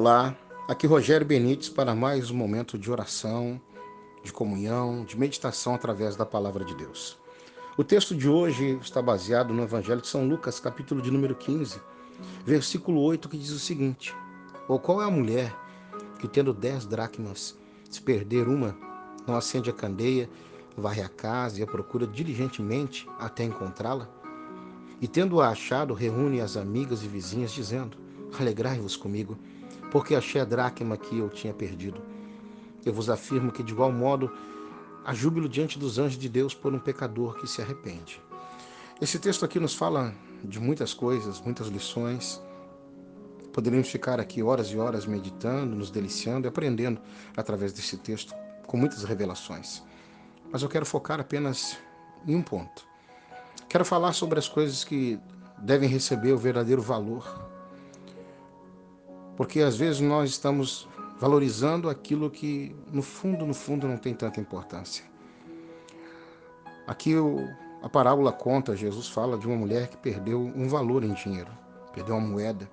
Olá, aqui Rogério Benites para mais um momento de oração, de comunhão, de meditação através da palavra de Deus. O texto de hoje está baseado no Evangelho de São Lucas, capítulo de número 15, versículo 8, que diz o seguinte: Ou qual é a mulher que, tendo dez dracmas, se perder uma, não acende a candeia, varre a casa e a procura diligentemente até encontrá-la? E tendo-a achado, reúne as amigas e vizinhas, dizendo: Alegrai-vos comigo porque achei a dracma que eu tinha perdido. Eu vos afirmo que, de igual modo, há júbilo diante dos anjos de Deus por um pecador que se arrepende. Esse texto aqui nos fala de muitas coisas, muitas lições. Poderíamos ficar aqui horas e horas meditando, nos deliciando e aprendendo através desse texto, com muitas revelações. Mas eu quero focar apenas em um ponto. Quero falar sobre as coisas que devem receber o verdadeiro valor porque às vezes nós estamos valorizando aquilo que no fundo, no fundo não tem tanta importância. Aqui a parábola conta, Jesus fala de uma mulher que perdeu um valor em dinheiro, perdeu uma moeda,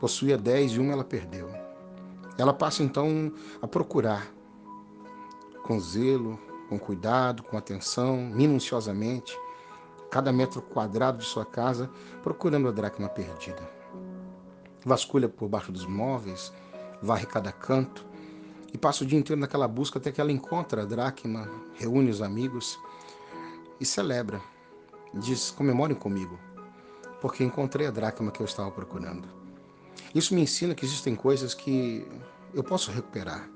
possuía dez e uma ela perdeu. Ela passa então a procurar com zelo, com cuidado, com atenção, minuciosamente, cada metro quadrado de sua casa, procurando a dracma perdida vasculha por baixo dos móveis, varre cada canto e passa o dia inteiro naquela busca até que ela encontra a dracma, reúne os amigos e celebra. Diz: comemorem comigo, porque encontrei a dracma que eu estava procurando. Isso me ensina que existem coisas que eu posso recuperar.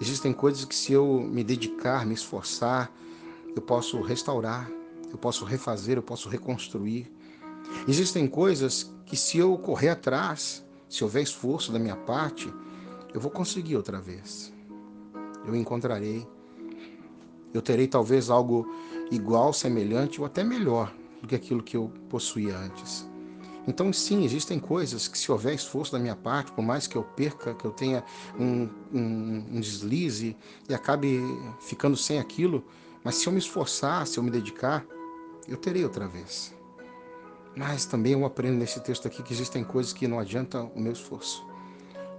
Existem coisas que, se eu me dedicar, me esforçar, eu posso restaurar, eu posso refazer, eu posso reconstruir. Existem coisas que se eu correr atrás, se houver esforço da minha parte, eu vou conseguir outra vez. Eu encontrarei. Eu terei talvez algo igual, semelhante ou até melhor do que aquilo que eu possuía antes. Então, sim, existem coisas que, se houver esforço da minha parte, por mais que eu perca, que eu tenha um, um, um deslize e acabe ficando sem aquilo, mas se eu me esforçar, se eu me dedicar, eu terei outra vez. Mas também eu aprendo nesse texto aqui que existem coisas que não adianta o meu esforço.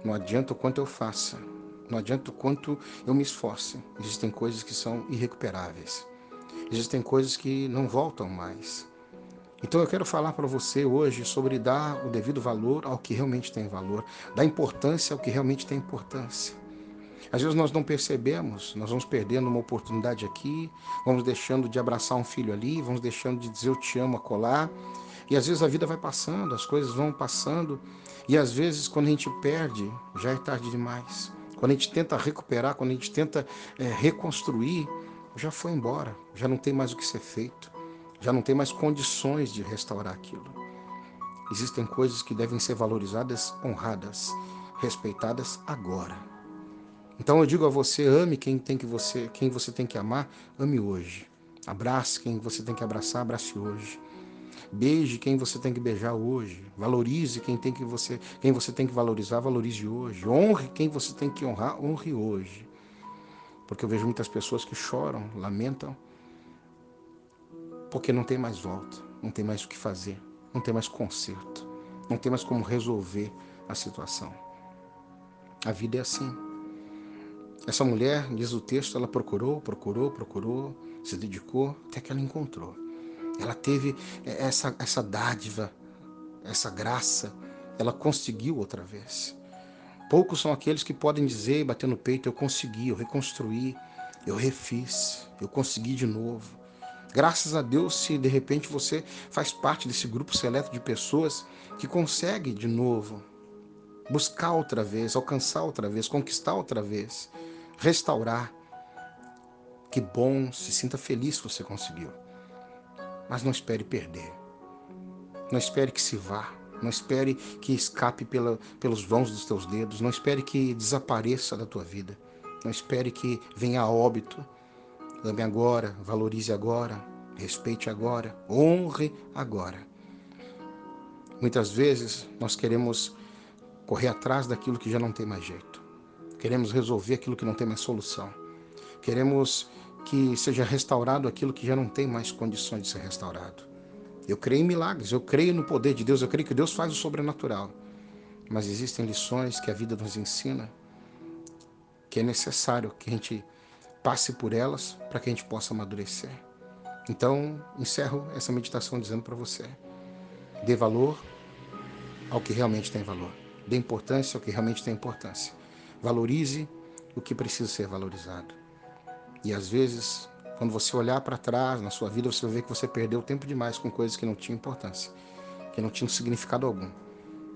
Não adianta o quanto eu faça. Não adianta o quanto eu me esforce. Existem coisas que são irrecuperáveis. Existem coisas que não voltam mais. Então eu quero falar para você hoje sobre dar o devido valor ao que realmente tem valor, dar importância ao que realmente tem importância. Às vezes nós não percebemos, nós vamos perdendo uma oportunidade aqui, vamos deixando de abraçar um filho ali, vamos deixando de dizer eu te amo a colar, e às vezes a vida vai passando, as coisas vão passando, e às vezes quando a gente perde, já é tarde demais. Quando a gente tenta recuperar, quando a gente tenta é, reconstruir, já foi embora, já não tem mais o que ser feito, já não tem mais condições de restaurar aquilo. Existem coisas que devem ser valorizadas, honradas, respeitadas agora. Então eu digo a você, ame quem tem que você, quem você tem que amar, ame hoje. Abrace quem você tem que abraçar, abrace hoje. Beije quem você tem que beijar hoje. Valorize quem tem que você, quem você tem que valorizar, valorize hoje. Honre quem você tem que honrar, honre hoje. Porque eu vejo muitas pessoas que choram, lamentam, porque não tem mais volta, não tem mais o que fazer, não tem mais conserto, não tem mais como resolver a situação. A vida é assim. Essa mulher, diz o texto, ela procurou, procurou, procurou, se dedicou até que ela encontrou. Ela teve essa, essa dádiva, essa graça, ela conseguiu outra vez. Poucos são aqueles que podem dizer, bater no peito, eu consegui, eu reconstruí, eu refiz, eu consegui de novo. Graças a Deus, se de repente você faz parte desse grupo seleto de pessoas que consegue de novo buscar outra vez, alcançar outra vez, conquistar outra vez, restaurar. Que bom, se sinta feliz se você conseguiu. Mas não espere perder. Não espere que se vá. Não espere que escape pela, pelos vãos dos teus dedos. Não espere que desapareça da tua vida. Não espere que venha a óbito. Ame agora, valorize agora, respeite agora, honre agora. Muitas vezes nós queremos correr atrás daquilo que já não tem mais jeito. Queremos resolver aquilo que não tem mais solução. Queremos que seja restaurado aquilo que já não tem mais condições de ser restaurado. Eu creio em milagres, eu creio no poder de Deus, eu creio que Deus faz o sobrenatural. mas existem lições que a vida nos ensina que é necessário que a gente passe por elas para que a gente possa amadurecer. Então, encerro essa meditação dizendo para você: dê valor ao que realmente tem valor, dê importância ao que realmente tem importância, valorize o que precisa ser valorizado. E às vezes, quando você olhar para trás na sua vida, você vai ver que você perdeu tempo demais com coisas que não tinham importância, que não tinham significado algum.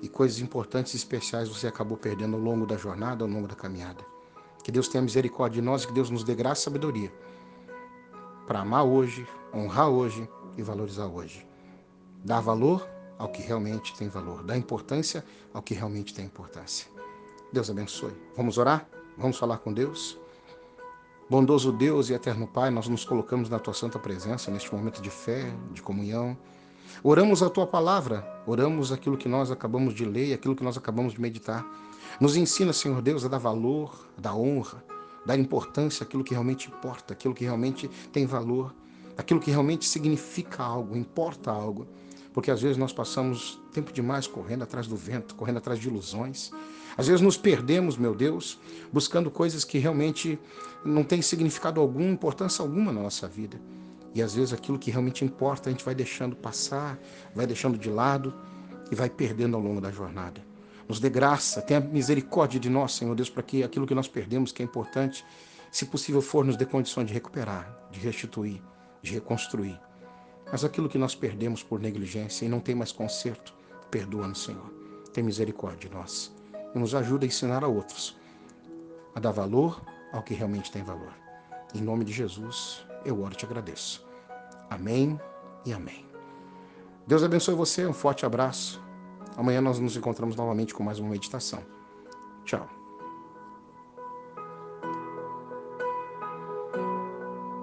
E coisas importantes e especiais você acabou perdendo ao longo da jornada, ao longo da caminhada. Que Deus tenha misericórdia de nós e que Deus nos dê graça e sabedoria para amar hoje, honrar hoje e valorizar hoje. Dar valor ao que realmente tem valor, dar importância ao que realmente tem importância. Deus abençoe. Vamos orar? Vamos falar com Deus? Bondoso Deus e eterno Pai, nós nos colocamos na tua santa presença neste momento de fé, de comunhão. Oramos a tua palavra, oramos aquilo que nós acabamos de ler, aquilo que nós acabamos de meditar. Nos ensina, Senhor Deus, a dar valor, a dar honra, dar importância àquilo que realmente importa, aquilo que realmente tem valor, aquilo que realmente significa algo, importa algo. Porque às vezes nós passamos tempo demais correndo atrás do vento, correndo atrás de ilusões. Às vezes nos perdemos, meu Deus, buscando coisas que realmente não têm significado algum, importância alguma na nossa vida. E às vezes aquilo que realmente importa a gente vai deixando passar, vai deixando de lado e vai perdendo ao longo da jornada. Nos dê graça, tenha misericórdia de nós, Senhor Deus, para que aquilo que nós perdemos, que é importante, se possível for, nos dê condições de recuperar, de restituir, de reconstruir. Mas aquilo que nós perdemos por negligência e não tem mais conserto, perdoa-nos, Senhor. Tem misericórdia de nós e nos ajuda a ensinar a outros a dar valor ao que realmente tem valor. Em nome de Jesus, eu oro e te agradeço. Amém e amém. Deus abençoe você, um forte abraço. Amanhã nós nos encontramos novamente com mais uma meditação. Tchau.